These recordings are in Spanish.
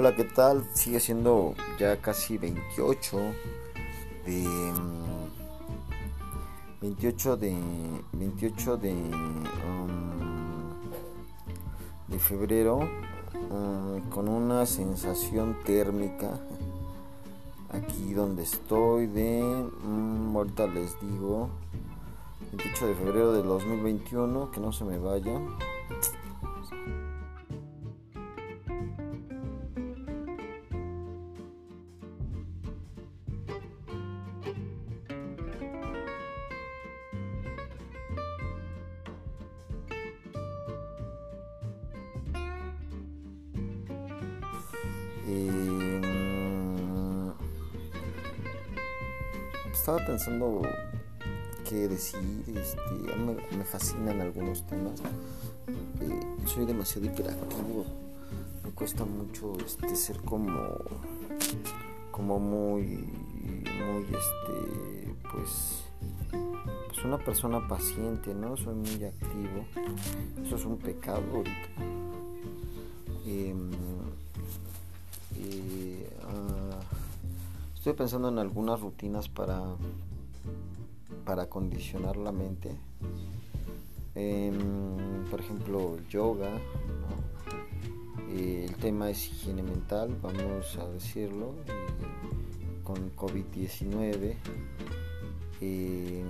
Hola, ¿qué tal? Sigue siendo ya casi 28 de 28 de 28 de um, de febrero um, con una sensación térmica aquí donde estoy de um, ahorita les digo 28 de febrero del 2021 que no se me vaya pensando qué decir, este, me, me, fascinan algunos temas. Soy demasiado hiperactivo, me cuesta mucho este, ser como, como muy, muy, este, pues, pues una persona paciente, ¿no? Soy muy activo. Eso es un pecado ahorita. Eh, estoy pensando en algunas rutinas para para acondicionar la mente eh, por ejemplo yoga el tema es higiene mental vamos a decirlo con COVID-19 y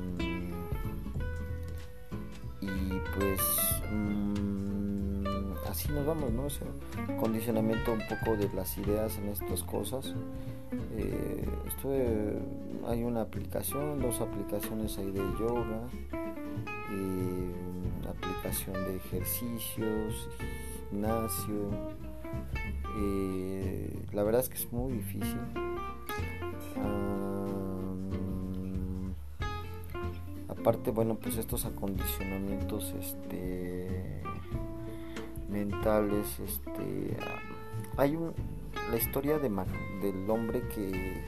pues así nos vamos, ¿no? O condicionamiento un poco de las ideas en estas cosas. Eh, hay una aplicación, dos aplicaciones ahí de yoga, aplicación de ejercicios, gimnasio. Eh, la verdad es que es muy difícil. aparte, bueno, pues estos acondicionamientos, este mentales este hay un la historia de del hombre que,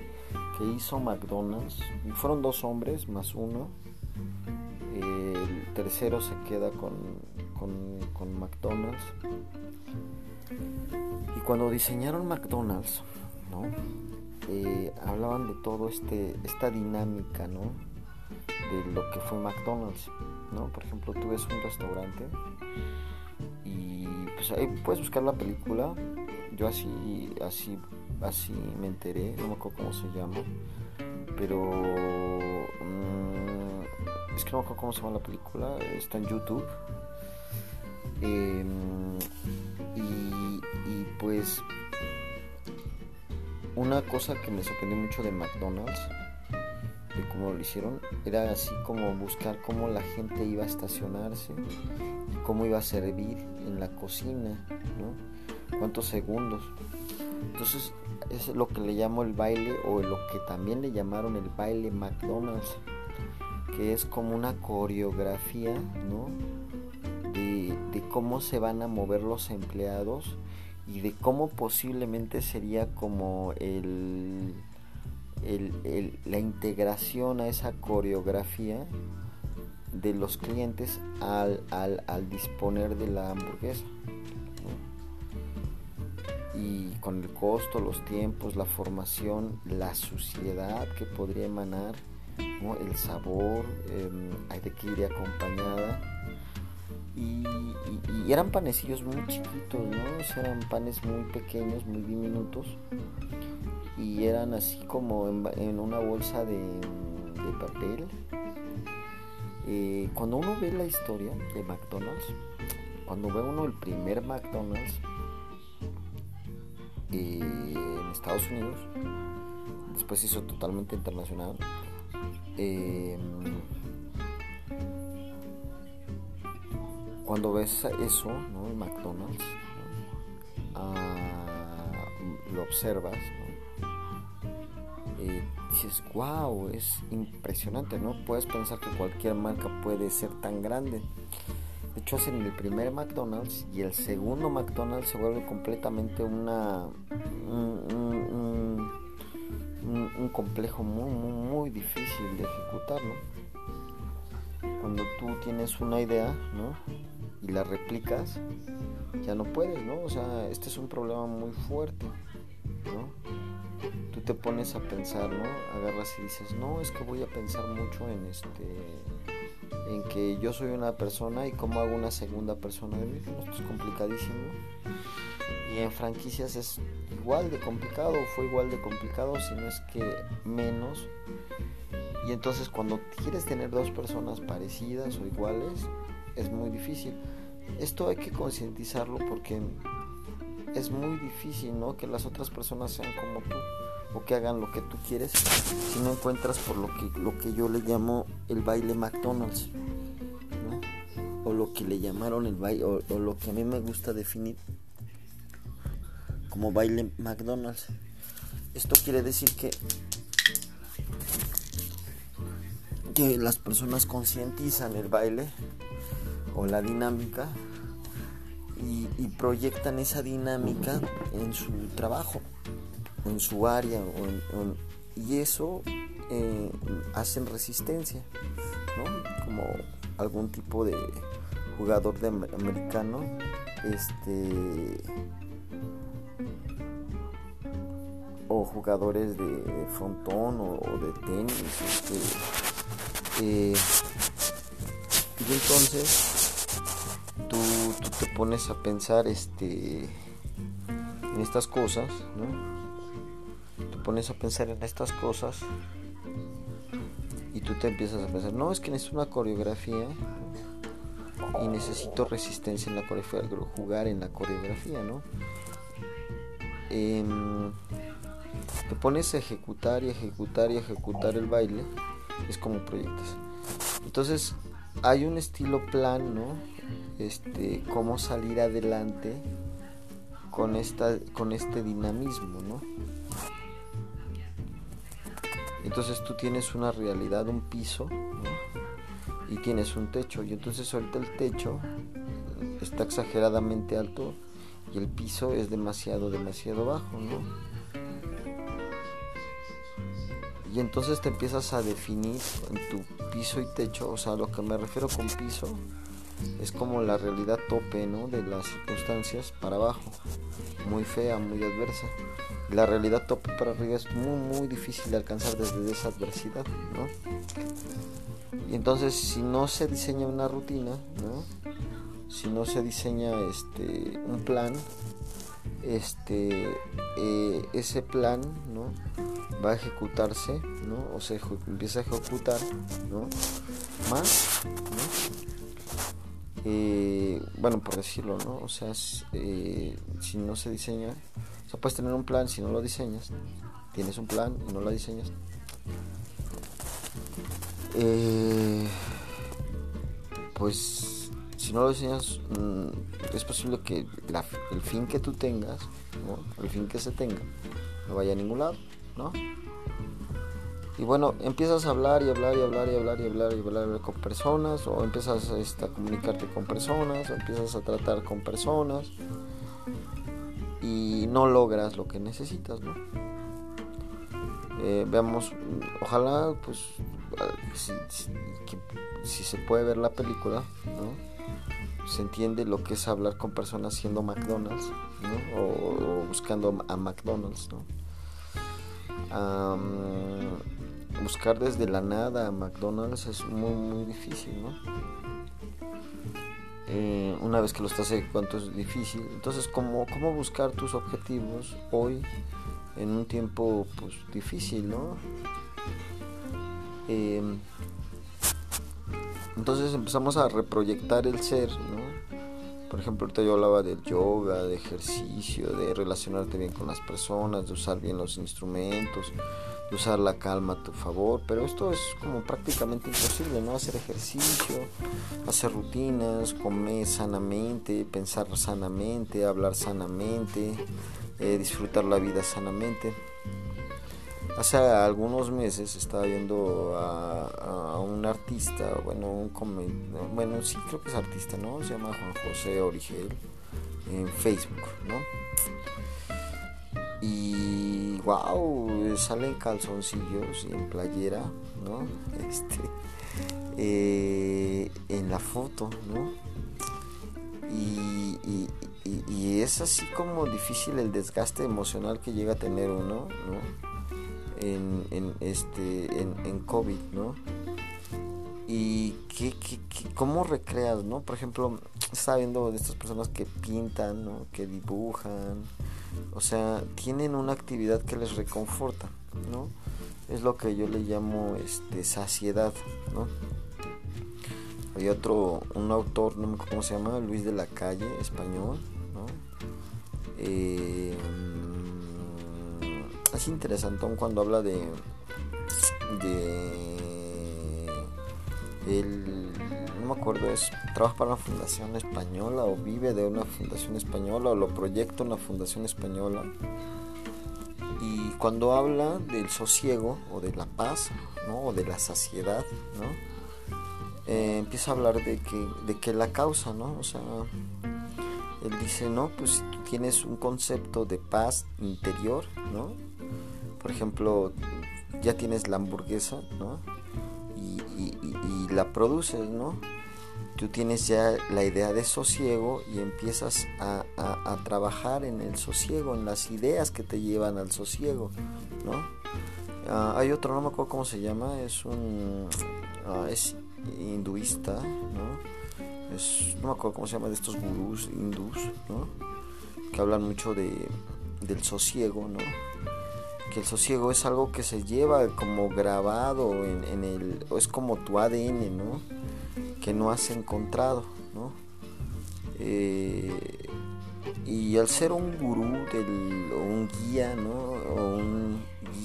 que hizo McDonald's fueron dos hombres más uno el tercero se queda con, con, con McDonald's y cuando diseñaron McDonald's ¿no? Eh, hablaban de todo este esta dinámica ¿no? de lo que fue McDonald's ¿no? por ejemplo tú ves un restaurante pues ahí puedes buscar la película. Yo así, así, así me enteré, no me acuerdo cómo se llama. Pero mmm, es que no me acuerdo cómo se llama la película, está en YouTube. Eh, y, y pues una cosa que me sorprendió mucho de McDonald's de cómo lo hicieron era así como buscar cómo la gente iba a estacionarse cómo iba a servir en la cocina, ¿no? Cuántos segundos. Entonces, es lo que le llamo el baile o lo que también le llamaron el baile McDonald's, que es como una coreografía, ¿no? De, cómo se van a mover los empleados y de cómo posiblemente sería como el, la integración a esa coreografía de los clientes al, al, al disponer de la hamburguesa. Con el costo, los tiempos, la formación, la suciedad que podría emanar, el sabor, eh, de que iría acompañada. Y, eran panecillos muy chiquitos, ¿no? eran panes muy pequeños, muy diminutos. Y eran así como en, una bolsa de, de papel eh, cuando uno ve la historia de McDonald's, cuando ve uno el primer McDonald's eh, en Estados Unidos, después hizo totalmente internacional. Eh, cuando ves eso, ¿no? McDonald's, ah, lo observas, dices, wow, es impresionante, ¿no? Puedes pensar que cualquier marca puede ser tan grande. De hecho, hacen el primer McDonald's y el segundo McDonald's se vuelve completamente una un, complejo muy, muy, muy, difícil de ejecutar, ¿no? Cuando tú tienes una idea, ¿no? Y la replicas, ya no puedes, ¿no? O sea, este es un problema muy fuerte. ¿no? Tú te pones a pensar, ¿no? Agarras y dices, no, es que voy a pensar mucho en este en que yo soy una persona y cómo hago una segunda persona de mí. Esto es complicadísimo. Y en franquicias es igual de complicado, fue igual de complicado, si no es que menos. Y entonces cuando quieres tener dos personas parecidas o iguales, es muy difícil. Esto hay que concientizarlo porque es muy difícil, ¿no? Que las otras personas sean como tú o que hagan lo que tú quieres si no encuentras por lo que lo que yo le llamo el baile McDonald's o lo que le llamaron el baile o, lo que a mí me gusta definir como baile McDonald's. Esto quiere decir que que las personas concientizan el baile o la dinámica y, proyectan esa dinámica en su trabajo, en su área, o y eso eh, hacen resistencia, ¿no? Como algún tipo de jugador de americano, este o jugadores de frontón o, de tenis, este, eh, y entonces tú, tú, te pones a pensar este en estas cosas. Pones a pensar en estas cosas y tú te empiezas a pensar, no, es que necesito una coreografía y necesito resistencia en la coreografía, jugar en la coreografía, ¿no? Eh, te pones a ejecutar y ejecutar y ejecutar el baile es como proyectas. Entonces, hay un estilo plan, ¿no? Este, cómo salir adelante con esta con este dinamismo, ¿no? Entonces tú tienes una realidad, un piso, ¿no? Y tienes un techo. Y entonces ahorita el techo está exageradamente alto y el piso es demasiado, demasiado bajo, ¿no? y entonces te empiezas a definir en tu piso y techo, o sea, lo que me refiero con piso es como la realidad tope, ¿no? De las circunstancias para abajo, muy fea, muy adversa. La realidad tope para arriba es muy, muy difícil de alcanzar desde esa adversidad, ¿no? Y entonces, si no se diseña una rutina, ¿no? Si no se diseña este, un plan, este, eh, ese plan, ¿no? va a ejecutarse, ¿no? O se empieza a ejecutar, ¿no? Más. Eh, bueno, por decirlo, ¿no? O sea, eh, si no se diseña, o sea, puedes tener un plan si no lo diseñas, tienes un plan y no lo diseñas. Eh, pues si no lo diseñas, mm, es posible que el fin que tú tengas, el fin que se tenga, no vaya a ningún lado. ¿no? Y bueno, empiezas a hablar y hablar y hablar y hablar y hablar y hablar con personas, o empiezas este, a comunicarte con personas, o empiezas a tratar con personas y no logras lo que necesitas, ¿no? Eh, veamos, ojalá, pues, si, se puede ver la película, ¿no? Se entiende lo que es hablar con personas siendo McDonald's, ¿no? O buscando a McDonald's, ¿no? Buscar desde la nada a McDonald's es muy muy difícil, ¿no? Eh, una vez que lo estás ejecutando es difícil. Entonces, ¿cómo, ¿cómo buscar tus objetivos hoy en un tiempo pues, difícil, ¿no? Eh, entonces empezamos a reproyectar el ser, ¿no? Por ejemplo, ahorita yo hablaba del yoga, de ejercicio, de relacionarte bien con las personas, de usar bien los instrumentos, usar la calma a tu favor, pero esto es como prácticamente imposible, ¿no? Hacer ejercicio, hacer rutinas, comer sanamente, pensar sanamente, hablar sanamente, eh, disfrutar la vida sanamente. Hace algunos meses estaba viendo a, un artista, bueno, un bueno, sí creo que es artista, ¿no? Se llama Juan José Origel en Facebook, ¿no? Y wow, sale en calzoncillos y en playera, ¿no? Este, eh, en la foto, ¿no? Y, y, y, es así como difícil el desgaste emocional que llega a tener uno, ¿no? En, en este, en, en COVID, ¿no? Y qué, qué, cómo recreas, ¿no? Por ejemplo, estaba viendo de estas personas que pintan, ¿no? Que dibujan, o sea, tienen una actividad que les reconforta, ¿no? Es lo que yo le llamo este, saciedad, ¿no? Hay otro, un autor, no me acuerdo cómo se llama, Luis de la Calle, español, ¿no? Eh, es interesante cuando habla de, de no me acuerdo es trabaja para una fundación española o vive de una fundación española o lo proyecta una fundación española y cuando habla del sosiego o de la paz ¿no? o de la saciedad ¿no? Eh, empieza a hablar de que, de que la causa no o sea él dice no pues si tú tienes un concepto de paz interior no por ejemplo ya tienes la hamburguesa no y, la produces, ¿no? Tú tienes ya la idea de sosiego y empiezas a, trabajar en el sosiego, en las ideas que te llevan al sosiego, ¿no? Ah, hay otro, no me acuerdo cómo se llama, es un... Ah, es hinduista, ¿no? Es, no me acuerdo cómo se llama, de estos gurús hindús, ¿no? Que hablan mucho de, del sosiego, ¿no? que el sosiego es algo que se lleva como grabado en, el es como tu ADN no que no has encontrado no eh, y al ser un gurú del, o un guía no o un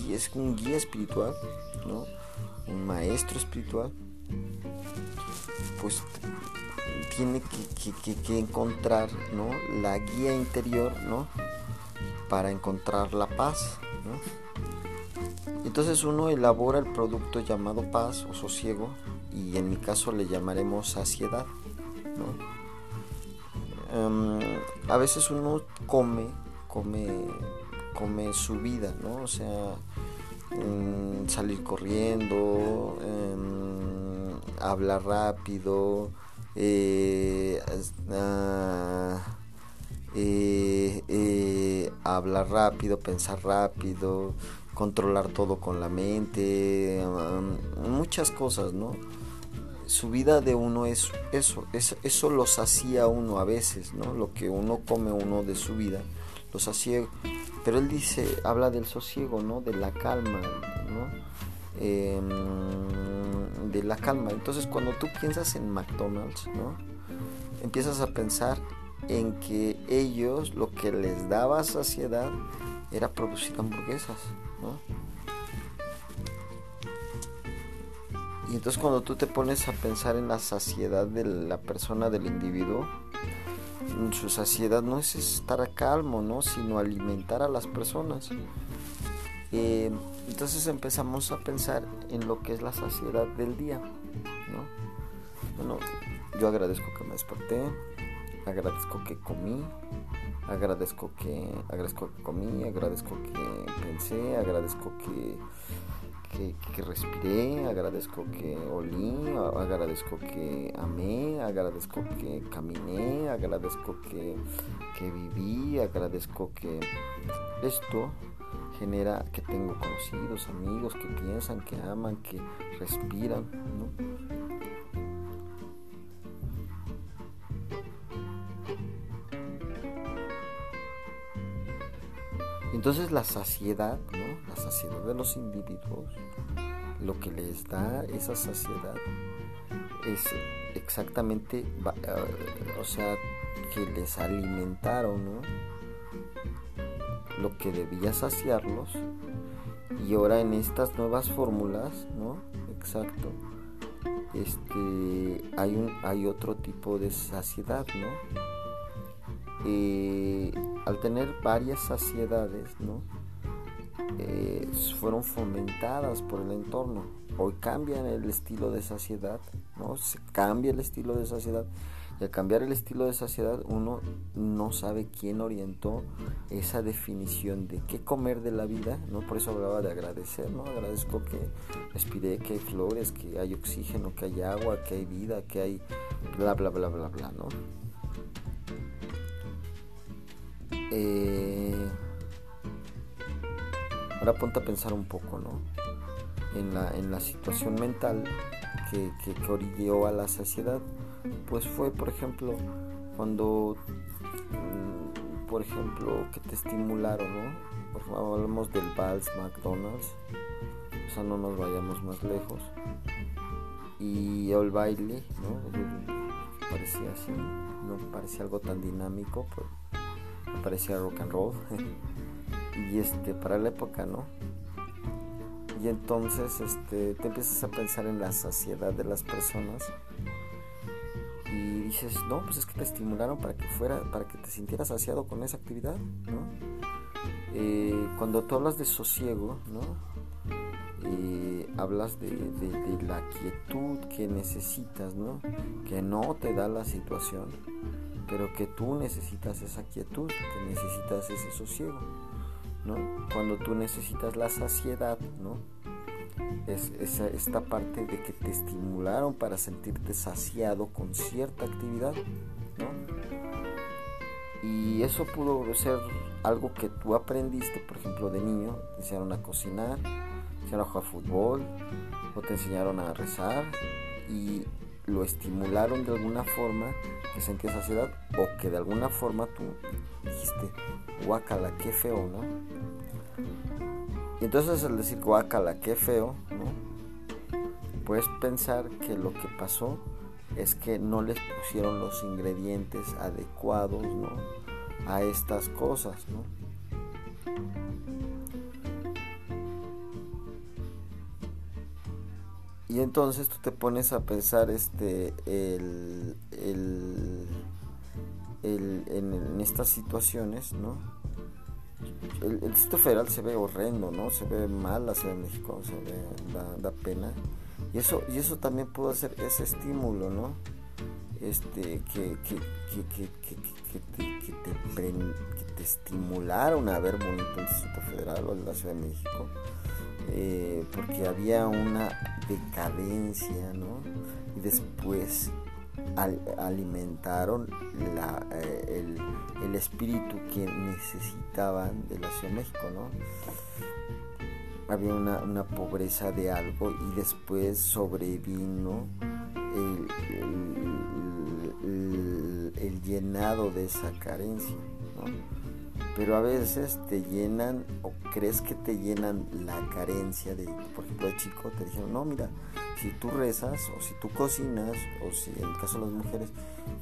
es un guía espiritual no un maestro espiritual pues tiene que, que, que encontrar no la guía interior no para encontrar la paz entonces uno elabora el producto llamado paz o sosiego y en mi caso le llamaremos saciedad. Em, a veces uno come, come, come su vida, ¿no? O sea, em, salir corriendo, em, hablar rápido, eh, eh, hablar rápido, pensar rápido, controlar todo con la mente, um, muchas cosas, ¿no? Su vida de uno es eso, eso los hacía uno a veces, ¿no? Lo que uno come uno de su vida, los hacía, pero él dice, habla del sosiego, ¿no? De la calma, ¿no? Em, de la calma. Entonces cuando tú piensas en McDonald's, ¿no? Empiezas a pensar en que ellos lo que les daba saciedad era producir hamburguesas, ¿no? Entonces cuando tú te pones a pensar en la saciedad de la persona, del individuo, su saciedad no es estar calmo, ¿no? Sino alimentar a las personas. Eh, entonces empezamos a pensar en lo que es la saciedad del día, ¿no? Bueno, yo agradezco que me desperté, agradezco que comí, agradezco que agradezco que comí, agradezco que pensé, agradezco que, que, respiré, agradezco que olí, agradezco que amé, agradezco que caminé, agradezco que, que viví, agradezco que esto genera que tengo conocidos, amigos que piensan, que aman, que respiran, ¿no? Entonces la saciedad, ¿no? La saciedad de los individuos, lo que les da esa saciedad es exactamente, eh, o sea, que les alimentaron, ¿no? Lo que debía saciarlos y ahora en estas nuevas fórmulas, ¿no? Exacto. Este, hay un, hay otro tipo de saciedad, ¿no? Eh, al tener varias saciedades, ¿no? Eh, fueron fomentadas por el entorno. Hoy cambian el estilo de saciedad, ¿no? Se cambia el estilo de saciedad. Y al cambiar el estilo de saciedad, uno no sabe quién orientó esa definición de qué comer de la vida, ¿no? Por eso hablaba de agradecer, ¿no? Agradezco que respiré, que hay flores, que hay oxígeno, que hay agua, que hay vida, que hay bla, bla, bla, bla, bla, ¿no? Eh, ahora ponte a pensar un poco, ¿no? En la, en la situación mental que, que, a la saciedad, pues fue, por ejemplo, cuando, mm, por ejemplo, que te estimularon, ¿no? Por favor, hablamos del Vals McDonald's, o sea, no nos vayamos más lejos. Y el baile, ¿no? Parecía así, no parecía algo tan dinámico, pero parecía rock and roll. y este, para la época, ¿no? Y entonces este, te empiezas a pensar en la saciedad de las personas y dices, no, pues es que te estimularon para que fuera, para que te sintieras saciado con esa actividad, ¿no? Eh, cuando tú hablas de sosiego, ¿no? Eh, hablas de, la quietud que necesitas, ¿no? Que no te da la situación, pero que tú necesitas esa quietud, que necesitas ese sosiego, ¿no? Cuando tú necesitas la saciedad, ¿no? Es esa, esta parte de que te estimularon para sentirte saciado con cierta actividad, ¿no? Y eso pudo ser algo que tú aprendiste, por ejemplo, de niño, te enseñaron a cocinar, te enseñaron a jugar fútbol, o te enseñaron a rezar y lo estimularon de alguna forma que sentías saciedad o que de alguna forma tú dijiste, guacala, qué feo, ¿no? Y entonces al decir guacala, qué feo, ¿no? Puedes pensar que lo que pasó es que no les pusieron los ingredientes adecuados ¿no? a estas cosas. ¿no? Y entonces tú te pones a pensar este el, el, el en, estas situaciones, ¿no? El, el, Distrito Federal se ve horrendo, ¿no? Se ve mal la Ciudad de México, se ve, da, da pena. Y eso, y eso también pudo ser ese estímulo, ¿no? Este, que, que, que, que te, te, estimularon a ver bonito el Distrito Federal o la Ciudad de México. Eh, porque había una decadencia, ¿no? Y después alimentaron la, eh, el, el, espíritu que necesitaban de la Ciudad de México, ¿no? había una, pobreza de algo y después sobrevino el, llenado de esa carencia. Pero a veces te llenan o crees que te llenan la carencia de, por ejemplo, de chico te dijeron, no, mira, si tú rezas o si tú cocinas o si en el caso de las mujeres,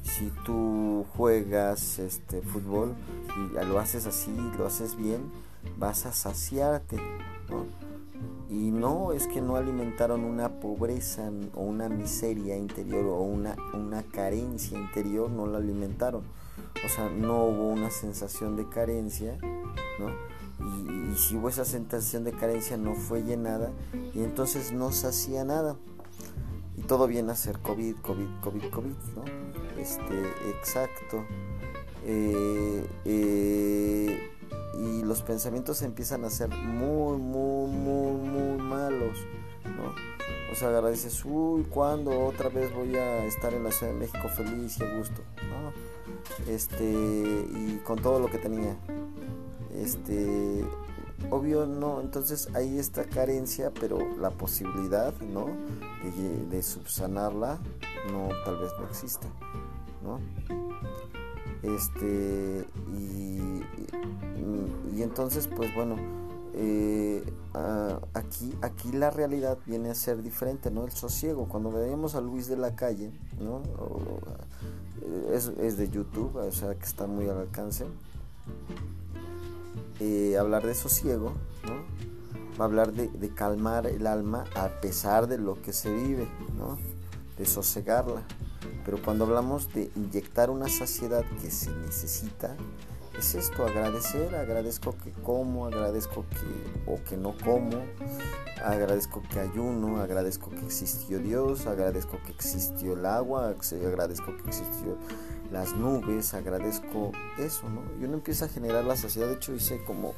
si tú juegas este fútbol y lo haces así, lo haces bien, vas a saciarte y no es que no alimentaron una pobreza o una miseria interior o una, una carencia interior, no la alimentaron. O sea, no hubo una sensación de carencia, ¿no? Y, si hubo esa sensación de carencia no fue llenada y entonces no se hacía nada. Y todo viene a ser COVID, COVID, COVID, COVID, ¿no? Este, exacto. eh, eh y los pensamientos empiezan a ser muy, muy, muy, muy malos, ¿no? O sea, agradeces, uy, ¿cuándo otra vez voy a estar en la Ciudad de México feliz y a gusto? ¿no? Este, y con todo lo que tenía. Este, obvio no, entonces hay esta carencia, pero la posibilidad, ¿no? De, subsanarla, no, tal vez no exista, ¿no? Este, y, y, entonces, pues bueno, eh, aquí, aquí la realidad viene a ser diferente, ¿no? El sosiego. Cuando veíamos a Luis de la calle, ¿no? es, es, de YouTube, o sea que está muy al alcance. Eh, hablar de sosiego, ¿no? Va a hablar de, de, calmar el alma a pesar de lo que se vive, ¿no? De sosegarla. Pero cuando hablamos de inyectar una saciedad que se necesita, es esto, agradecer, agradezco que como, agradezco que o que no como, agradezco que ayuno, agradezco que existió Dios, agradezco que existió el agua, agradezco que existió las nubes, agradezco eso, ¿no? Y uno empieza a generar la saciedad, de hecho hice como,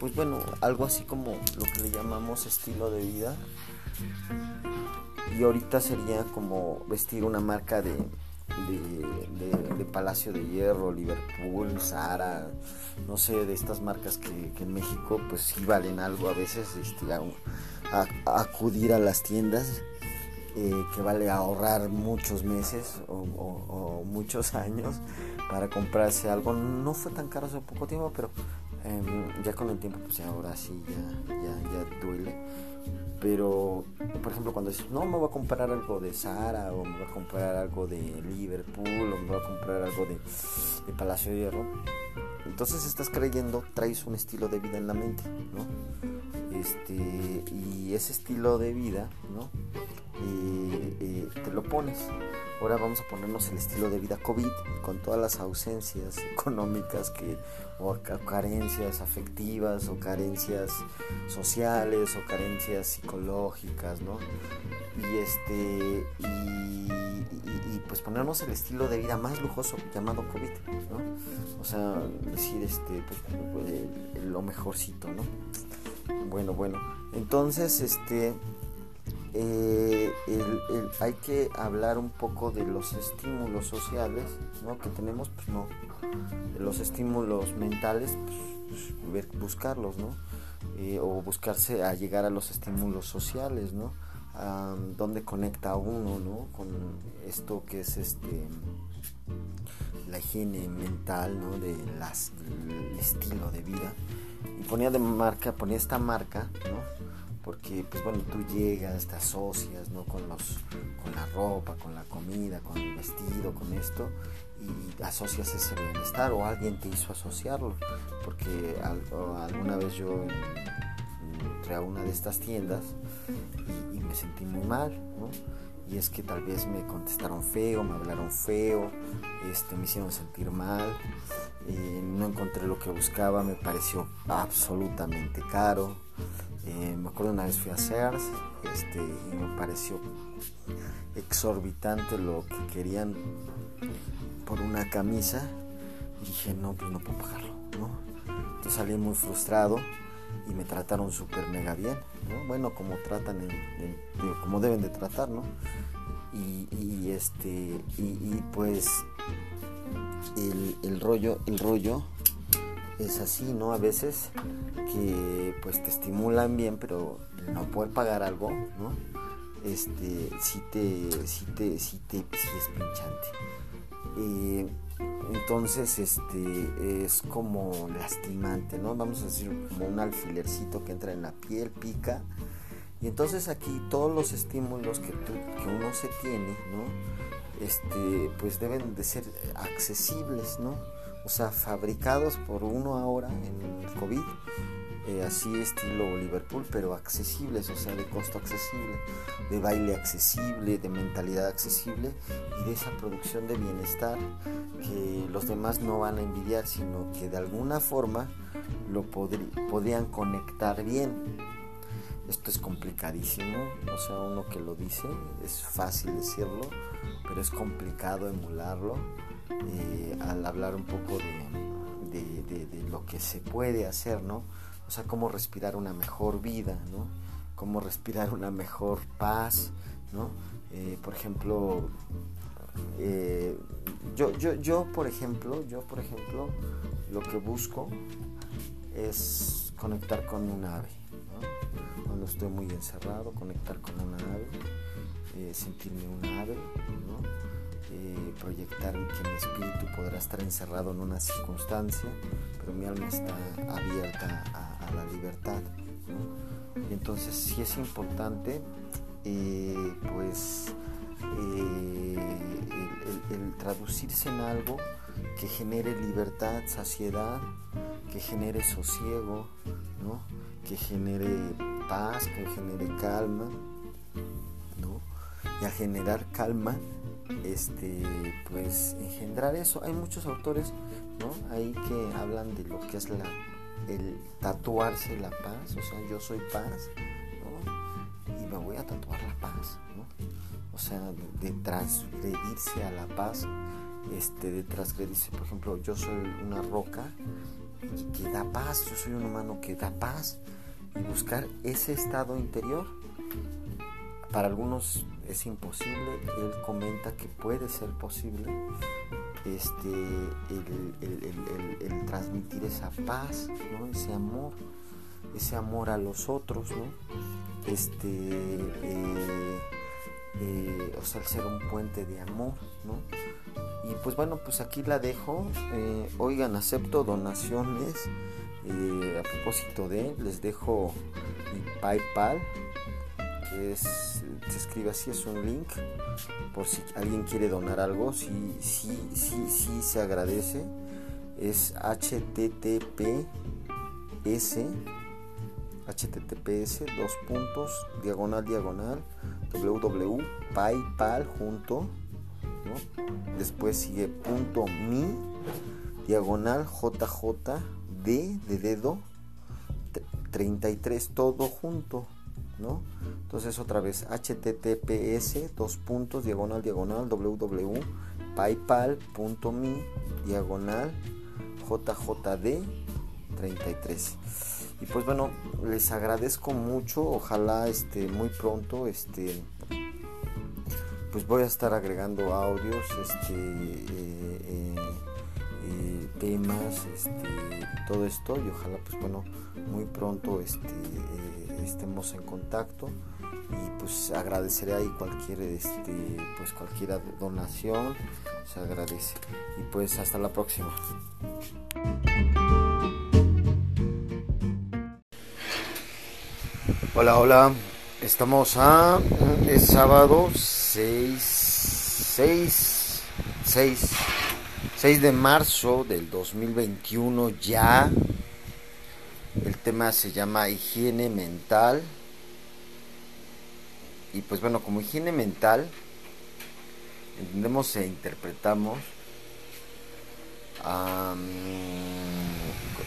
pues bueno, algo así como lo que le llamamos estilo de vida y ahorita sería como vestir una marca de de, Palacio de Hierro, Liverpool, Zara, no sé, de estas marcas que, en México pues sí valen algo a veces, este, acudir a las tiendas eh, que vale ahorrar muchos meses o, muchos años para comprarse algo. No fue tan caro hace poco tiempo, pero em, ya con el tiempo, pues ahora sí, ya, ya duele. Pero, por ejemplo, cuando dices, no, me voy a comprar algo de Zara, o me voy a comprar algo de Liverpool, o me voy a comprar algo de, de Palacio de Hierro, entonces estás creyendo, traes un estilo de vida en la mente, ¿no? Este, y ese estilo de vida, ¿no? te lo pones. Ahora vamos a ponernos el estilo de vida COVID con todas las ausencias económicas que, o carencias afectivas o carencias sociales o carencias psicológicas, ¿no? Y este y, pues ponernos el estilo de vida más lujoso llamado COVID, ¿no? O sea, decir este pues, lo mejorcito, ¿no? Bueno, bueno. Entonces, este eh, hay que hablar un poco de los estímulos sociales ¿no? que tenemos, pues no, de los estímulos mentales, pues, pues buscarlos, ¿no? Eh, o buscarse a llegar a los estímulos sociales, ¿no? Donde conecta uno, ¿no? Con esto que es este la higiene mental, ¿no? De las, el estilo de vida. Y ponía de marca, ponía esta marca, ¿no? porque pues bueno, tú llegas, te asocias, ¿no? Con los, con la ropa, con la comida, con el vestido, con esto, y asocias ese bienestar, o alguien te hizo asociarlo, porque alguna vez yo entré a una de estas tiendas y, me sentí muy mal, ¿no? Y es que tal vez me contestaron feo, me hablaron feo, este, me hicieron sentir mal, eh, no encontré lo que buscaba, me pareció absolutamente caro. Eh, me acuerdo una vez fui a Sears este, y me pareció exorbitante lo que querían por una camisa dije no pues no puedo pagarlo ¿no? entonces salí muy frustrado y me trataron súper mega bien ¿no? bueno como tratan en, como deben de tratar ¿no? y, este y, pues el, el rollo el rollo es así, ¿no? A veces que pues te estimulan bien, pero no poder pagar algo, ¿no? Este, sí te, sí te, sí te, sí es pinchante. Eh, entonces, este, es como lastimante, ¿no? Vamos a decir como un alfilercito que entra en la piel, pica. Y entonces aquí todos los estímulos que, uno se tiene, ¿no? Este, pues deben de ser accesibles, ¿no? o sea, fabricados por uno ahora en el COVID, eh, así estilo Liverpool, pero accesibles, o sea, de costo accesible, de baile accesible, de mentalidad accesible y de esa producción de bienestar que los demás no van a envidiar, sino que de alguna forma lo podrían conectar bien. Esto es complicadísimo, o sea, uno que lo dice, es fácil decirlo, pero es complicado emularlo eh, al hablar un poco de, lo que se puede hacer, ¿no? O sea, cómo respirar una mejor vida, ¿no? Cómo respirar una mejor paz, ¿no? Eh, por ejemplo, eh, yo, yo, yo, por ejemplo, yo, por ejemplo, lo que busco es conectar con un ave. Cuando estoy muy encerrado, conectar con una ave, sentirme un ave, ¿no? Eh, proyectar que mi espíritu podrá estar encerrado en una circunstancia, pero mi alma está abierta a, la libertad. Entonces sí es importante, eh, pues, eh, el, traducirse en algo que genere libertad, saciedad, que genere sosiego, que genere paz, que genere calma. Y a generar calma este, pues engendrar eso. Hay muchos autores, ¿no? Ahí que hablan de lo que es la, el tatuarse la paz, o sea, yo soy paz, ¿no? Y me voy a tatuar la paz, ¿no? O sea, de, transgredirse a la paz, este, de transgredirse, por ejemplo, yo soy una roca que da paz, yo soy un humano que da paz y buscar ese estado interior. Para algunos es imposible, él comenta que puede ser posible este, el, transmitir esa paz, ¿no? ese amor, ese amor a los otros, ¿no? este, eh, eh, o sea, el ser un puente de amor, ¿no? Y pues bueno, pues aquí la dejo. Eh, oigan, acepto donaciones. a propósito de, les dejo mi PayPal se escribe así, es un link por si alguien quiere donar algo, sí, sí, sí, sí se agradece. Es https https dos puntos diagonal diagonal www.paypal junto después sigue punto mi diagonal jj de dedo 33 todo junto ¿no? Entonces otra vez https dos puntos diagonal diagonal www.paypal.me diagonal jjd 33 y pues bueno les agradezco mucho ojalá este muy pronto este pues voy a estar agregando audios este eh, eh, eh, temas este todo esto y ojalá pues bueno muy pronto este estemos en contacto y pues agradeceré ahí cualquier este pues cualquier donación se agradece. Y pues hasta la próxima. Hola hola. Estamos a es sábado 6 6 6 6 de marzo del 2021 ya el tema se llama higiene mental. Y pues bueno, como higiene mental, entendemos e interpretamos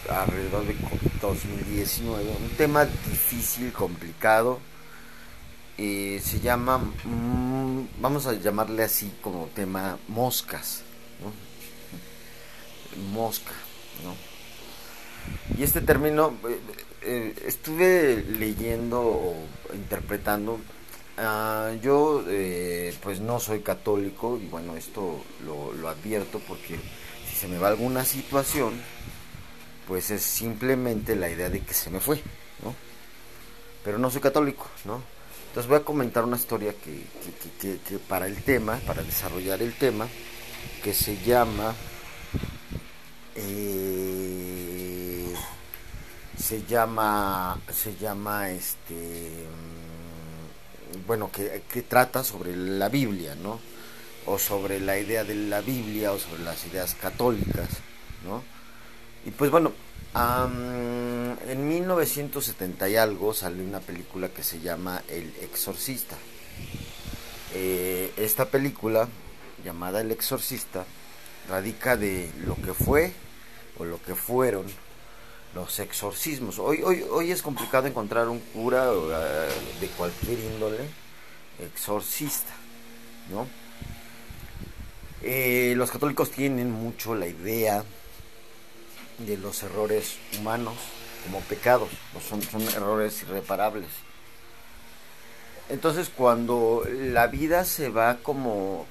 alrededor de 2019 un tema difícil, complicado. Eh, se llama, mm, vamos a llamarle así como tema moscas. Mosca, ¿no? Y este término, eh, eh, estuve leyendo o interpretando. Ah, yo, eh, pues no soy católico y bueno, esto lo, advierto porque si se me va alguna situación, pues es simplemente la idea de que se me fue, ¿no? Pero no soy católico, ¿no? Entonces voy a comentar una historia que, que para el tema, para desarrollar el tema, que se llama se llama se llama este mm, bueno que, trata sobre la Biblia no o sobre la idea de la Biblia o sobre las ideas católicas no y pues bueno en 1970 y algo salió una película que se llama El Exorcista. Eh, esta película llamada El Exorcista radica de lo que fue o lo que fueron los exorcismos. Hoy, hoy, hoy es complicado encontrar un cura eh, de cualquier índole exorcista, ¿no? Eh, los católicos tienen mucho la idea de los errores humanos como pecados, son, son errores irreparables. Entonces cuando la vida se va como...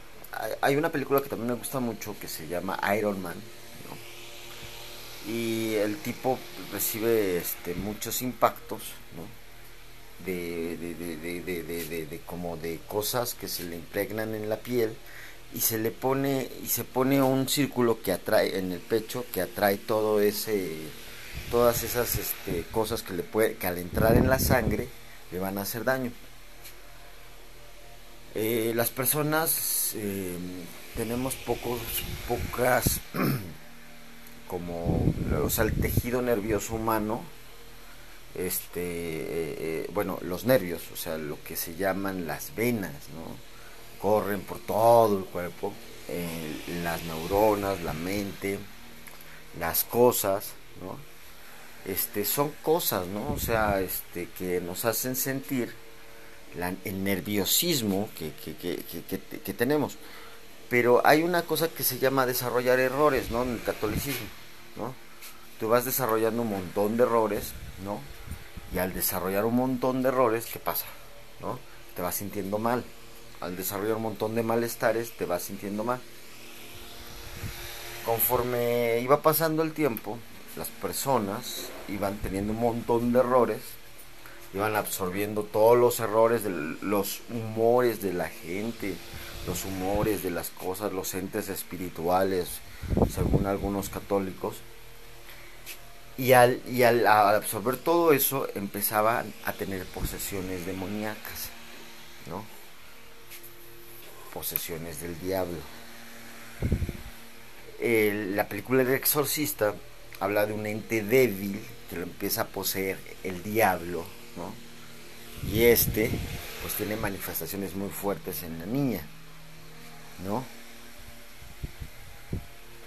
Hay una película que también me gusta mucho que se llama Iron Man, y el tipo recibe este, muchos impactos de, de, como de cosas que se le impregnan en la piel y se le pone y se pone un círculo que atrae en el pecho que atrae todo ese todas esas este, cosas que le puede que al entrar en la sangre le van a hacer daño. Eh, las personas eh, tenemos pocos pocas como, o sea, el tejido nervioso humano, este, eh, eh, bueno, los nervios, o sea, lo que se llaman las venas, ¿no? Corren por todo el cuerpo, eh, las neuronas, la mente, las cosas, ¿no? Este, son cosas, ¿no? O sea, este, que nos hacen sentir el nerviosismo que, que, que, que tenemos pero hay una cosa que se llama desarrollar errores, ¿no? En el catolicismo, ¿no? Tú vas desarrollando un montón de errores, ¿no? Y al desarrollar un montón de errores, ¿qué pasa? ¿No? Te vas sintiendo mal. al desarrollar un montón de malestares, te vas sintiendo mal. Conforme iba pasando el tiempo, las personas iban teniendo un montón de errores, iban absorbiendo todos los errores, de los humores de la gente, los humores de las cosas, los entes espirituales, según algunos católicos. Y al, y al, absorber todo eso empezaban a tener posesiones demoníacas, ¿no? Posesiones del diablo. la película El Exorcista habla de un ente débil que lo empieza a poseer el diablo, ¿no? Y este, pues tiene manifestaciones muy fuertes en la niña, ¿no?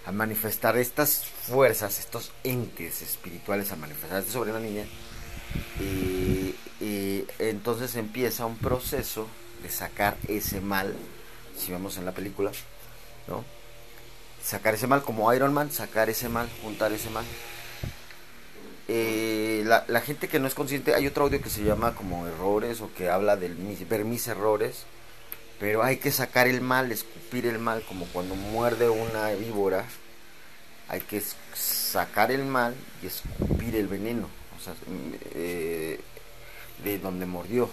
Al manifestar estas fuerzas, estos entes espirituales, al manifestarse sobre la niña, y, entonces empieza un proceso de sacar ese mal, si vemos en la película, ¿no? sacar ese mal como Iron Man, sacar ese mal, juntar ese mal. Eh, la, gente que no es consciente, hay otro audio que se llama como errores o que habla de ver mis errores, pero hay que sacar el mal, escupir el mal, como cuando muerde una víbora, hay que sacar el mal y escupir el veneno, o sea, eh, de donde mordió,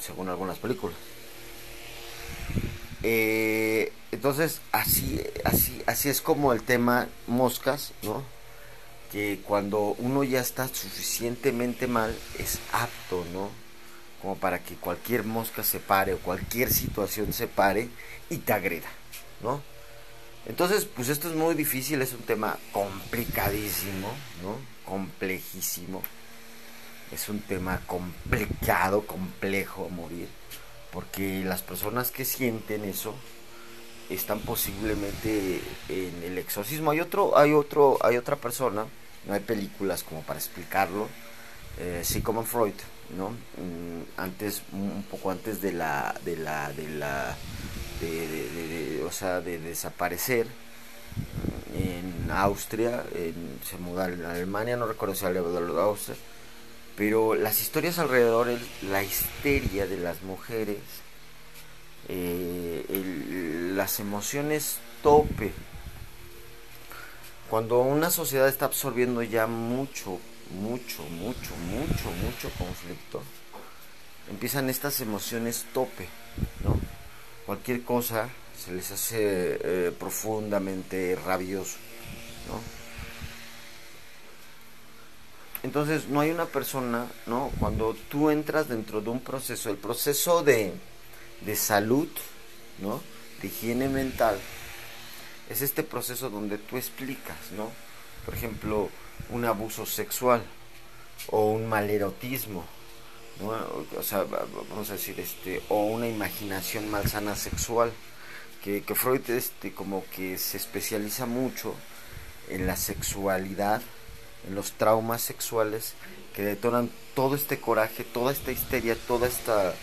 según algunas películas. Eh, entonces, así, así, así es como el tema moscas, ¿no? Que cuando uno ya está suficientemente mal, es apto, ¿no? Como para que cualquier mosca se pare o cualquier situación se pare y te agreda, ¿no? Entonces, pues esto es muy difícil, es un tema complicadísimo, ¿no? Complejísimo. Es un tema complicado, complejo morir porque las personas que sienten eso están posiblemente en el exorcismo. Hay otro, hay otro, hay otra persona, no hay películas como para explicarlo, eh, como Freud, ¿no? Mm, antes, un poco antes de la, de la, de la, de, o sea, de desaparecer en Austria, se mudó a Alemania, no recuerdo si había de Austria pero las historias alrededor, la histeria de las mujeres, eh, las emociones tope, cuando una sociedad está absorbiendo ya mucho, mucho, mucho, mucho, mucho conflicto, empiezan estas emociones tope, ¿no? Cualquier cosa se les hace eh, profundamente rabioso, ¿no? Entonces no hay una persona, ¿no? Cuando tú entras dentro de un proceso, el proceso de, de salud, ¿no? De higiene mental, es este proceso donde tú explicas, ¿no? Por ejemplo, un abuso sexual o un malerotismo, ¿no? O sea, vamos a decir, este, o una imaginación malsana sexual, que, que Freud este, como que se especializa mucho en la sexualidad, en los traumas sexuales que detonan todo este coraje, toda esta histeria, toda esta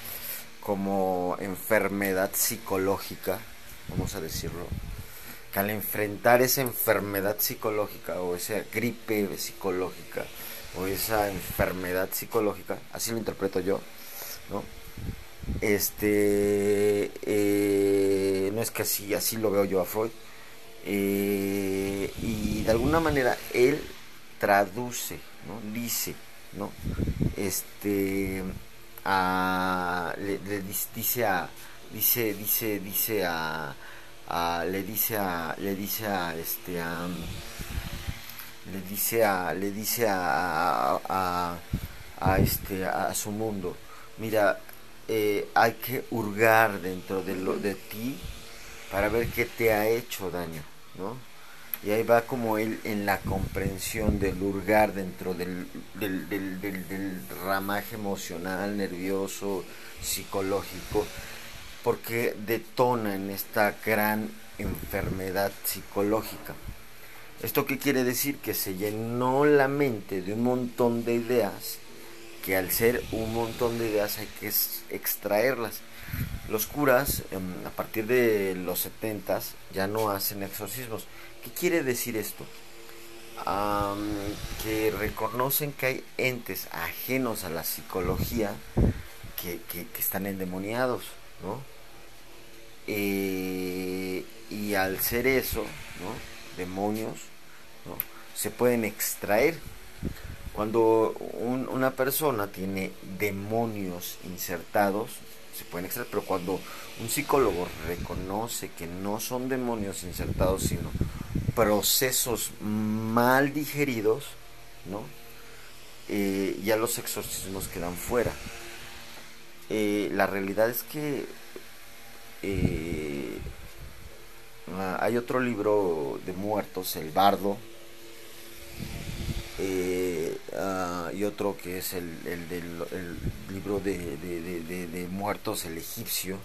como enfermedad psicológica, vamos a decirlo, que al enfrentar esa enfermedad psicológica o esa gripe psicológica o esa enfermedad psicológica, así lo interpreto yo, ¿no? Este, eh, no es que así, así lo veo yo a Freud, eh, y de alguna manera él traduce, ¿no? dice, ¿no? Este, a, le, dice a, dice, dice, dice a, le dice a, le dice a, este, a, le dice a, le dice a, a, a este, a su mundo, mira, eh, hay que hurgar dentro de lo de ti para ver qué te ha hecho daño, ¿no? y ahí va como él en la comprensión del hurgar dentro del, del, ramaje emocional, nervioso, psicológico, porque detona en esta gran enfermedad psicológica. ¿Esto qué quiere decir? Que se llenó la mente de un montón de ideas, que al ser un montón de ideas hay que extraerlas. Los curas, em, a partir de los 70 ya no hacen exorcismos ¿Qué quiere decir esto? que reconocen que hay entes ajenos a la psicología que, están endemoniados, ¿no? Eh, y al ser eso, demonios, se pueden extraer. Cuando una persona tiene demonios insertados, se pueden extraer, pero cuando un psicólogo reconoce que no son demonios insertados, sino procesos mal digeridos. Eh, ya los exorcismos quedan fuera. Eh, la realidad es que eh, ah, hay otro libro de muertos, El Bardo, ah, y otro que es el, libro de, muertos, El Egipcio,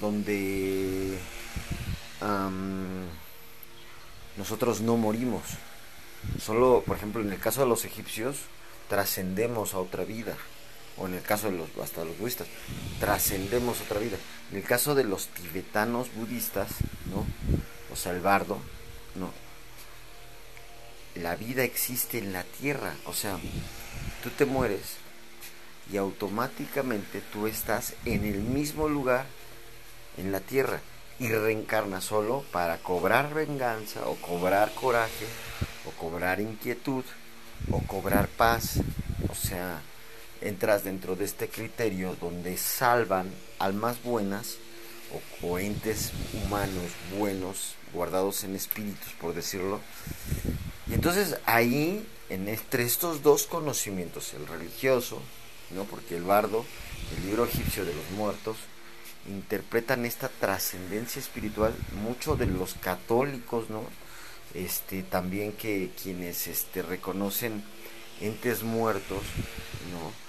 donde nosotros no morimos. Solo, por ejemplo, en el caso de los egipcios, trascendemos a otra vida. O en el caso de los, hasta los budistas, trascendemos otra vida. En el caso de los tibetanos budistas, ¿no? O sea, el bardo, ¿no? La vida existe en la tierra. O sea, tú te mueres y automáticamente tú estás en el mismo lugar en la tierra y reencarna solo para cobrar venganza o cobrar coraje o cobrar inquietud o cobrar paz. O sea, entras dentro de este criterio donde salvan almas buenas o, entes humanos buenos guardados en espíritus, por decirlo. Y entonces ahí, en entre estos dos conocimientos, el religioso, ¿no? porque el bardo, el libro egipcio de los muertos, interpretan esta trascendencia espiritual mucho de los católicos, ¿no? Este, también que quienes este, reconocen entes muertos, ¿no?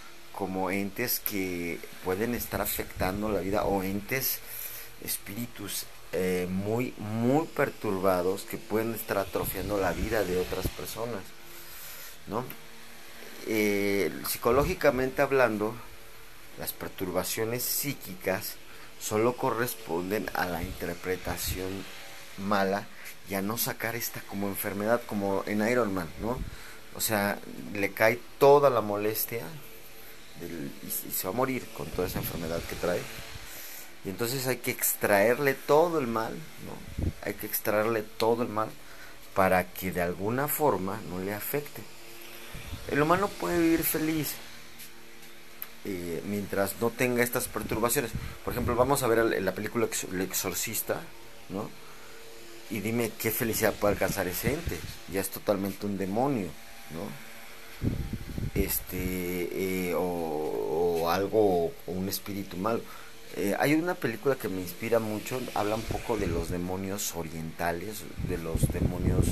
Como entes que pueden estar afectando la vida o entes, espíritus eh, muy, muy perturbados que pueden estar atrofiando la vida de otras personas, ¿no? Eh, psicológicamente hablando, las perturbaciones psíquicas solo corresponden a la interpretación mala y a no sacar esta como enfermedad, como en Iron Man, ¿no? O sea, le cae toda la molestia y, se va a morir con toda esa enfermedad que trae. Y entonces hay que extraerle todo el mal, ¿no? Hay que extraerle todo el mal para que de alguna forma no le afecte. El humano puede vivir feliz, eh, mientras no tenga estas perturbaciones. Por ejemplo, vamos a ver la película El Exorcista, ¿no? Y dime qué felicidad puede alcanzar ese ente. Ya es totalmente un demonio, ¿no? Este, eh, o, algo, o un espíritu malo. Eh, hay una película que me inspira mucho, habla un poco de los demonios orientales, de los demonios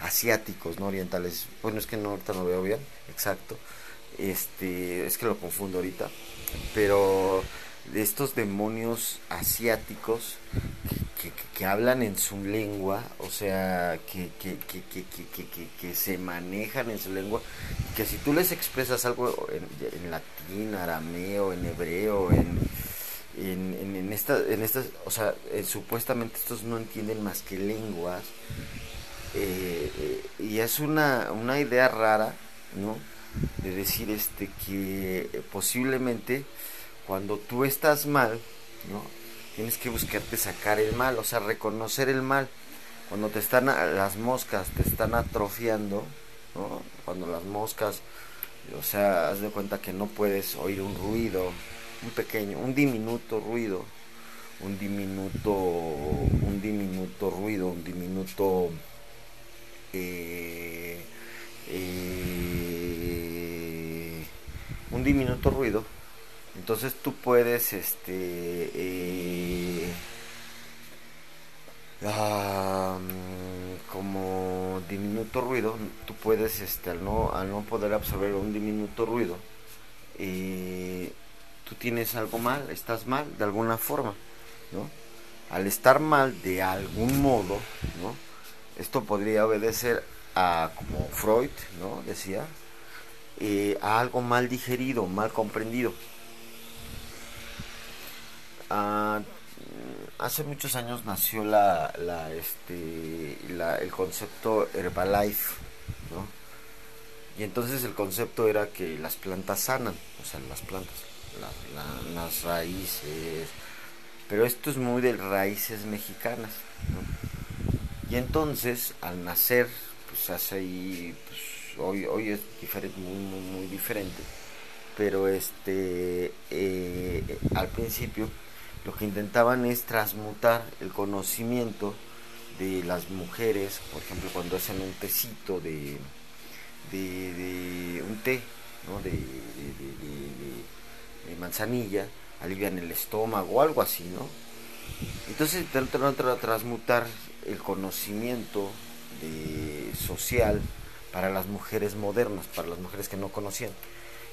asiáticos, no orientales. Bueno, es que no, ahorita no veo bien, exacto este es que lo confundo ahorita pero de estos demonios asiáticos que, hablan en su lengua o sea que, que, se manejan en su lengua que si tú les expresas algo en, latín arameo en hebreo en en, en, esta, en estas, o sea, eh, supuestamente estos no entienden más que lenguas eh, eh, y es una, una idea rara, ¿no? de decir este que posiblemente cuando tú estás mal, ¿no? Tienes que buscarte sacar el mal, o sea, reconocer el mal. Cuando te están las moscas te están atrofiando, ¿no? Cuando las moscas, o sea, haz de cuenta que no puedes oír un ruido, un pequeño, un diminuto ruido, un diminuto, un diminuto ruido, un diminuto eh, eh, un diminuto ruido, entonces tú puedes, este, eh, como diminuto ruido, tú puedes, este, al no, al no poder absorber un diminuto ruido, eh, tú tienes algo mal, estás mal de alguna forma, ¿no? Al estar mal de algún modo, ¿no? Esto podría obedecer a, como Freud, ¿no? Decía, eh, a algo mal digerido, mal comprendido. Hace muchos años nació la, la, este, el concepto Herbalife, ¿no? Y entonces el concepto era que las plantas sanan, o sea, las plantas, las raíces, Pero esto es muy de raíces mexicanas. Y entonces, al nacer, pues hace ahí, pues, hoy, hoy es diferente, muy, muy, muy diferente. Pero este, eh, al principio, lo que intentaban es transmutar el conocimiento de las mujeres, por ejemplo, cuando hacen un tecito de, de, un té, ¿no? de, de, manzanilla, alivian el estómago o algo así, ¿no? Entonces tratan de transmutar el conocimiento de, social para las mujeres modernas, para las mujeres que no conocían.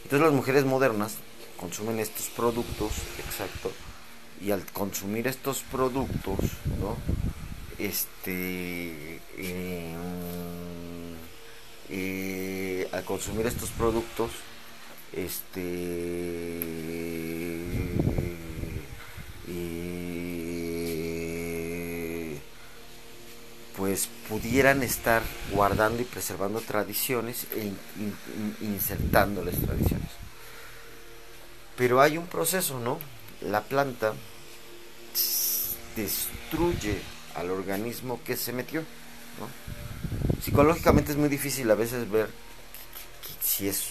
Entonces las mujeres modernas consumen estos productos, exacto, y al consumir estos productos, ¿no? Este, eh, eh, al consumir estos productos, este, eh, pues pudieran estar guardando y preservando tradiciones e insertándoles tradiciones. Pero hay un proceso, ¿no? La planta destruye al organismo que se metió, ¿no? psicológicamente es muy difícil a veces ver si es,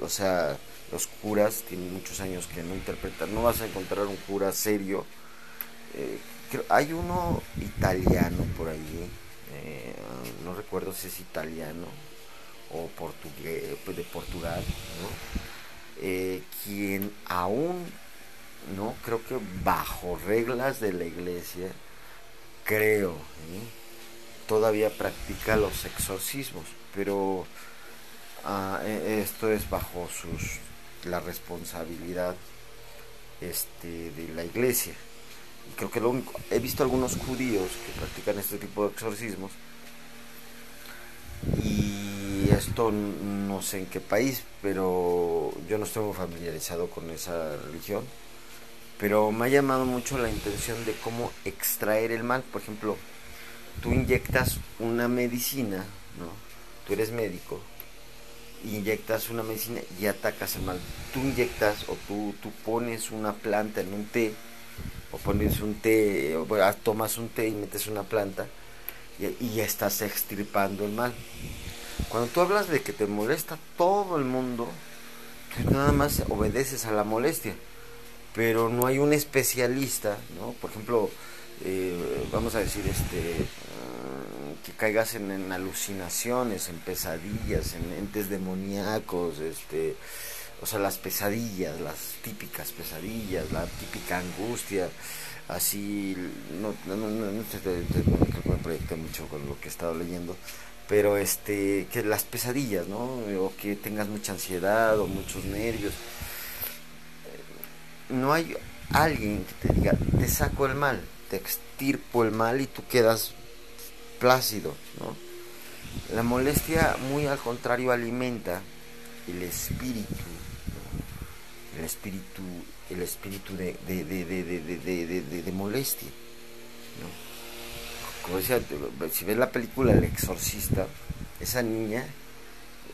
o sea, los curas tienen muchos años que no interpretan, no vas a encontrar un cura serio. Eh, hay uno italiano por ahí, eh, no recuerdo si es italiano o portugués, de Portugal, eh, quien aún, no creo que bajo reglas de la iglesia, creo, todavía practica los exorcismos, pero ah, e, esto es bajo sus la responsabilidad este, de la iglesia. Creo que lo único, he visto algunos judíos que practican este tipo de exorcismos y esto no sé en qué país, pero yo no estoy muy familiarizado con esa religión. Pero me ha llamado mucho la intención de cómo extraer el mal. Por ejemplo, tú inyectas una medicina, ¿no? Tú eres médico, inyectas una medicina y atacas el mal. Tú inyectas o tú, tú pones una planta en un té, o pones un té, o tomas un té y metes una planta y, ya estás extirpando el mal. Cuando tú hablas de que te molesta todo el mundo, tú nada más obedeces a la molestia, pero no hay un especialista, ¿no? Por ejemplo, eh, vamos a decir, este, mm, que caigas en, alucinaciones, en pesadillas, en entes demoníacos, este, o sea, las pesadillas, las típicas pesadillas, la típica angustia, así, no, no, no, no, proyecté mucho con lo que he estado leyendo, pero este, que las pesadillas, ¿no? O que tengas mucha ansiedad o muchos nervios. No hay alguien que te diga, te saco el mal, te extirpo el mal y tú quedas plácido, ¿no? La molestia, muy al contrario, alimenta el espíritu, el espíritu, el espíritu de, de, de, de molestia, ¿no? Como decía, si ves la película El Exorcista, esa niña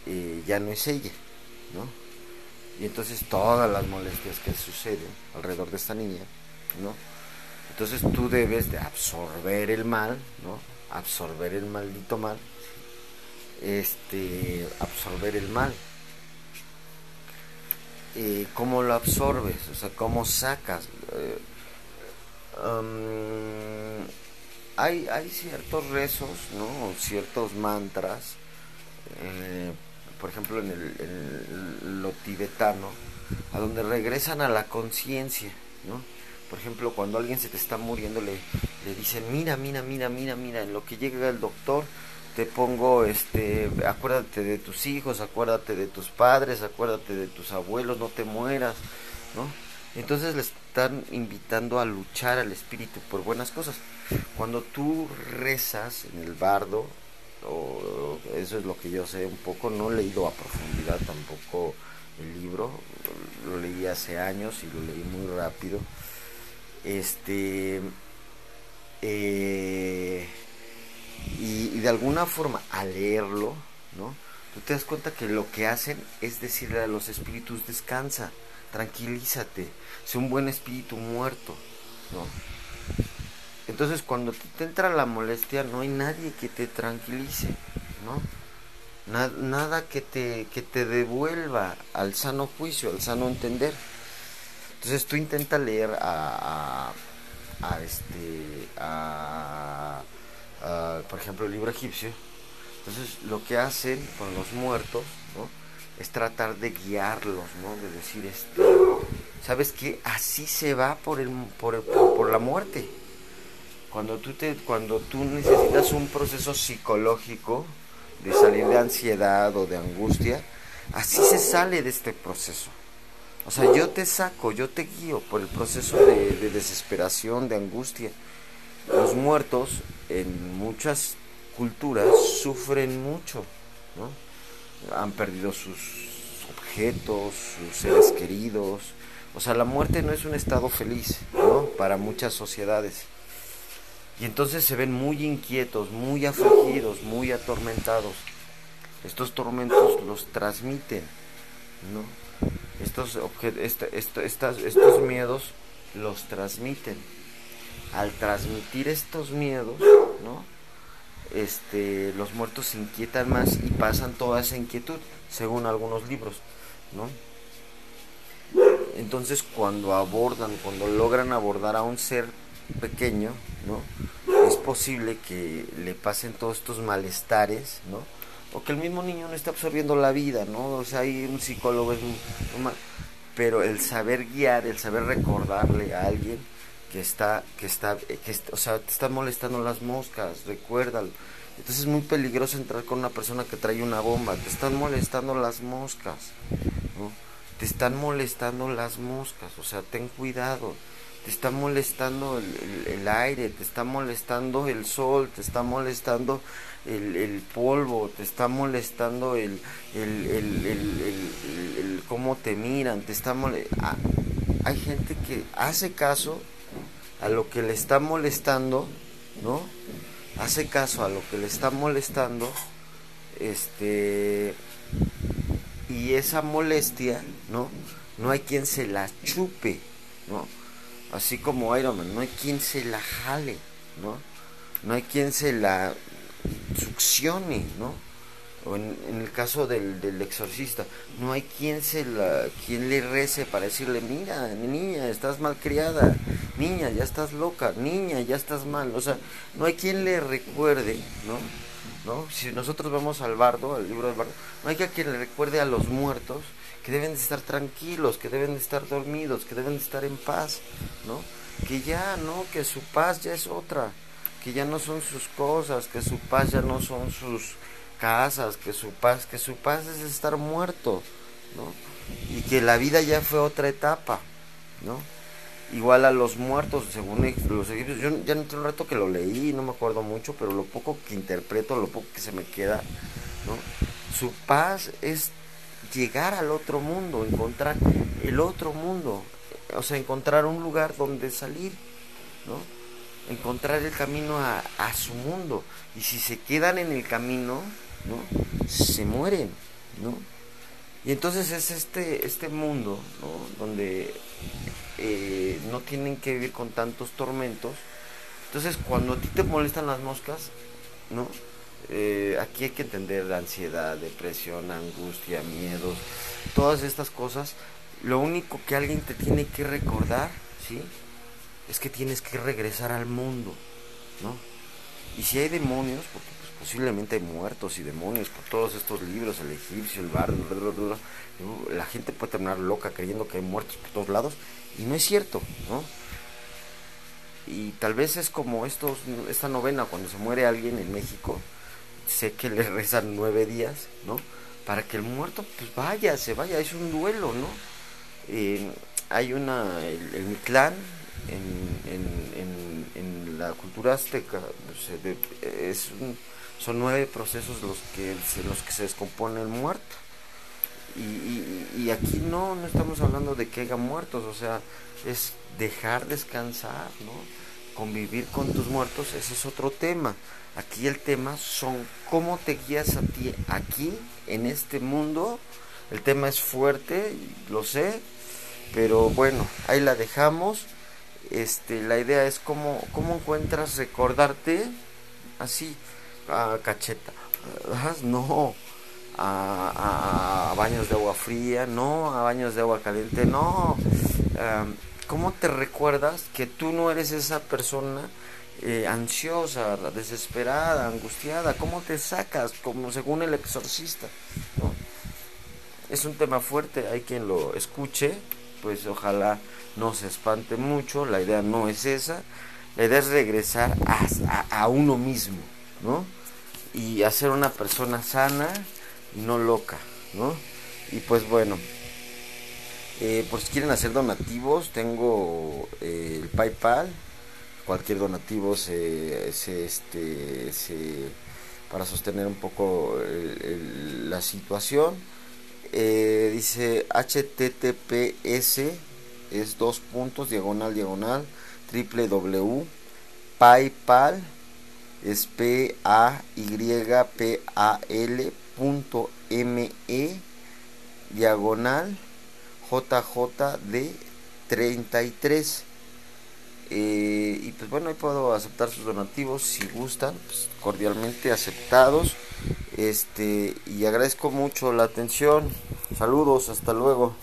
eh, ya no es ella. Y entonces todas las molestias que suceden alrededor de esta niña, ¿no? Entonces tú debes de absorber el mal, ¿no? Absorber el maldito mal. Este, absorber el mal. Eh, ¿Cómo lo absorbes? O sea, ¿cómo sacas? Eh, um, hay, hay ciertos rezos, ¿no? Ciertos mantras. Eh, por ejemplo, en, el, en lo tibetano, a donde regresan a la conciencia, ¿no? Por ejemplo, cuando alguien se te está muriendo, le, le dicen, mira, mira, mira, mira, mira, en lo que llega el doctor, te pongo, este, acuérdate de tus hijos, acuérdate de tus padres, acuérdate de tus abuelos, no te mueras, ¿no? Entonces le están invitando a luchar al espíritu por buenas cosas. Cuando tú rezas en el bardo, o eso es lo que yo sé un poco, no he leído a profundidad tampoco el libro, lo leí hace años y lo leí muy rápido. Este eh, y, de alguna forma al leerlo no tú te das cuenta que lo que hacen es decirle a los espíritus descansa tranquilízate sé un buen espíritu muerto ¿no? Entonces cuando te entra la molestia no hay nadie que te tranquilice, ¿no? nada que te, que te devuelva al sano juicio, al sano entender. Entonces tú intenta leer a, a, este, a, por ejemplo, el libro egipcio. Entonces lo que hacen con los muertos, ¿no? Es tratar de guiarlos, ¿no? De decir, esto, ¿sabes qué? Así se va por, el, por, por la muerte. Cuando tú, te, cuando tú necesitas un proceso psicológico, de salir de ansiedad o de angustia, así se sale de este proceso. O sea, yo te saco, yo te guío por el proceso de, desesperación, de angustia. Los muertos en muchas culturas sufren mucho, ¿no? Han perdido sus objetos, sus seres queridos. O sea, la muerte no es un estado feliz, ¿no? Para muchas sociedades. Y entonces se ven muy inquietos, muy afligidos, muy atormentados. Estos tormentos los transmiten, ¿no? Estos, estos miedos los transmiten. Al transmitir estos miedos, ¿no? Este, los muertos se inquietan más y pasan toda esa inquietud, según algunos libros, ¿no? Entonces cuando abordan, cuando logran abordar a un ser pequeño, ¿no? Es posible que le pasen todos estos malestares, ¿no? O que el mismo niño no está absorbiendo la vida, ¿no? O sea, hay un psicólogo, es pero el saber guiar, el saber recordarle a alguien que está, que está, que o sea, te están molestando las moscas, recuérdalo. Entonces es muy peligroso entrar con una persona que trae una bomba, te están molestando las moscas, ¿no? Te están molestando las moscas, o sea, ten cuidado te está molestando el, aire, te está molestando el sol, te está molestando el, polvo, te está molestando el, el, cómo te miran, te está ah, hay gente que hace caso a lo que le está molestando, ¿no? Hace caso a lo que le está molestando, este, y esa molestia, ¿no? No hay quien se la chupe, ¿no? Así como Iron Man, no hay quien se la jale, ¿no? No hay quien se la succione, ¿no? O en, el caso del, del, exorcista, no hay quien se la, quien le rece para decirle, mira, niña, estás mal criada, niña, ya estás loca, niña, ya estás mal, o sea, no hay quien le recuerde, ¿no? ¿No? Si nosotros vamos al bardo, al libro del bardo, no hay quien le recuerde a los muertos que deben de estar tranquilos, que deben de estar dormidos, que deben de estar en paz, ¿no? Que ya, ¿no? Que su paz ya es otra, que ya no son sus cosas, que su paz ya no son sus casas, que su paz, que su paz es estar muerto, ¿no? Y que la vida ya fue otra etapa, ¿no? Igual a los muertos, según los egipcios, yo ya no tengo un rato que lo leí, no me acuerdo mucho, pero lo poco que interpreto, lo poco que se me queda, ¿no? Su paz es llegar al otro mundo, encontrar el otro mundo, o sea, encontrar un lugar donde salir, ¿no? Encontrar el camino a, su mundo. Y si se quedan en el camino, ¿no? Se mueren, ¿no? Y entonces es este, este mundo, ¿no? Donde eh, no tienen que vivir con tantos tormentos. Entonces cuando a ti te molestan las moscas, ¿no? Eh, aquí hay que entender la ansiedad, depresión, angustia, miedos, todas estas cosas. Lo único que alguien te tiene que recordar, ¿sí? Es que tienes que regresar al mundo, ¿no? Y si hay demonios, porque pues, posiblemente hay muertos y demonios por todos estos libros, el egipcio, el bardo, la gente puede terminar loca creyendo que hay muertos por todos lados, y no es cierto, ¿no? Y tal vez es como estos, esta novena cuando se muere alguien en México, sé que le rezan nueve días, ¿no? Para que el muerto pues vaya, se vaya, es un duelo, ¿no? Eh, hay una, el, el Mictlán, en, en, en, la cultura azteca, pues, es son nueve procesos los que, los que se descompone el muerto. Y, y, y, aquí no, no estamos hablando de que haya muertos, o sea, es dejar descansar, ¿no? Convivir con tus muertos, ese es otro tema. Aquí el tema son cómo te guías a ti aquí, en este mundo. El tema es fuerte, lo sé, pero bueno, ahí la dejamos. este, la idea es cómo, cómo encuentras recordarte así, a cacheta. No, a, baños de agua fría, no, a baños de agua caliente, no. ¿Cómo te recuerdas que tú no eres esa persona eh, ansiosa, desesperada, angustiada? ¿Cómo te sacas? Como según el exorcista. Es un tema fuerte, hay quien lo escuche, pues ojalá no se espante mucho, la idea no es esa, la idea es regresar a, a uno mismo, ¿no? Y hacer una persona sana y no loca, ¿no? Y pues bueno, eh, por si quieren hacer donativos, tengo eh, el PayPal. Cualquier donativo se, este, para sostener un poco la situación. Eh, dice https es dos puntos diagonal diagonal triple w paypal es p y p a l punto me diagonal JJD 33. Eh, y pues bueno, ahí puedo aceptar sus donativos si gustan, pues, cordialmente aceptados. Este, y agradezco mucho la atención. Saludos, hasta luego.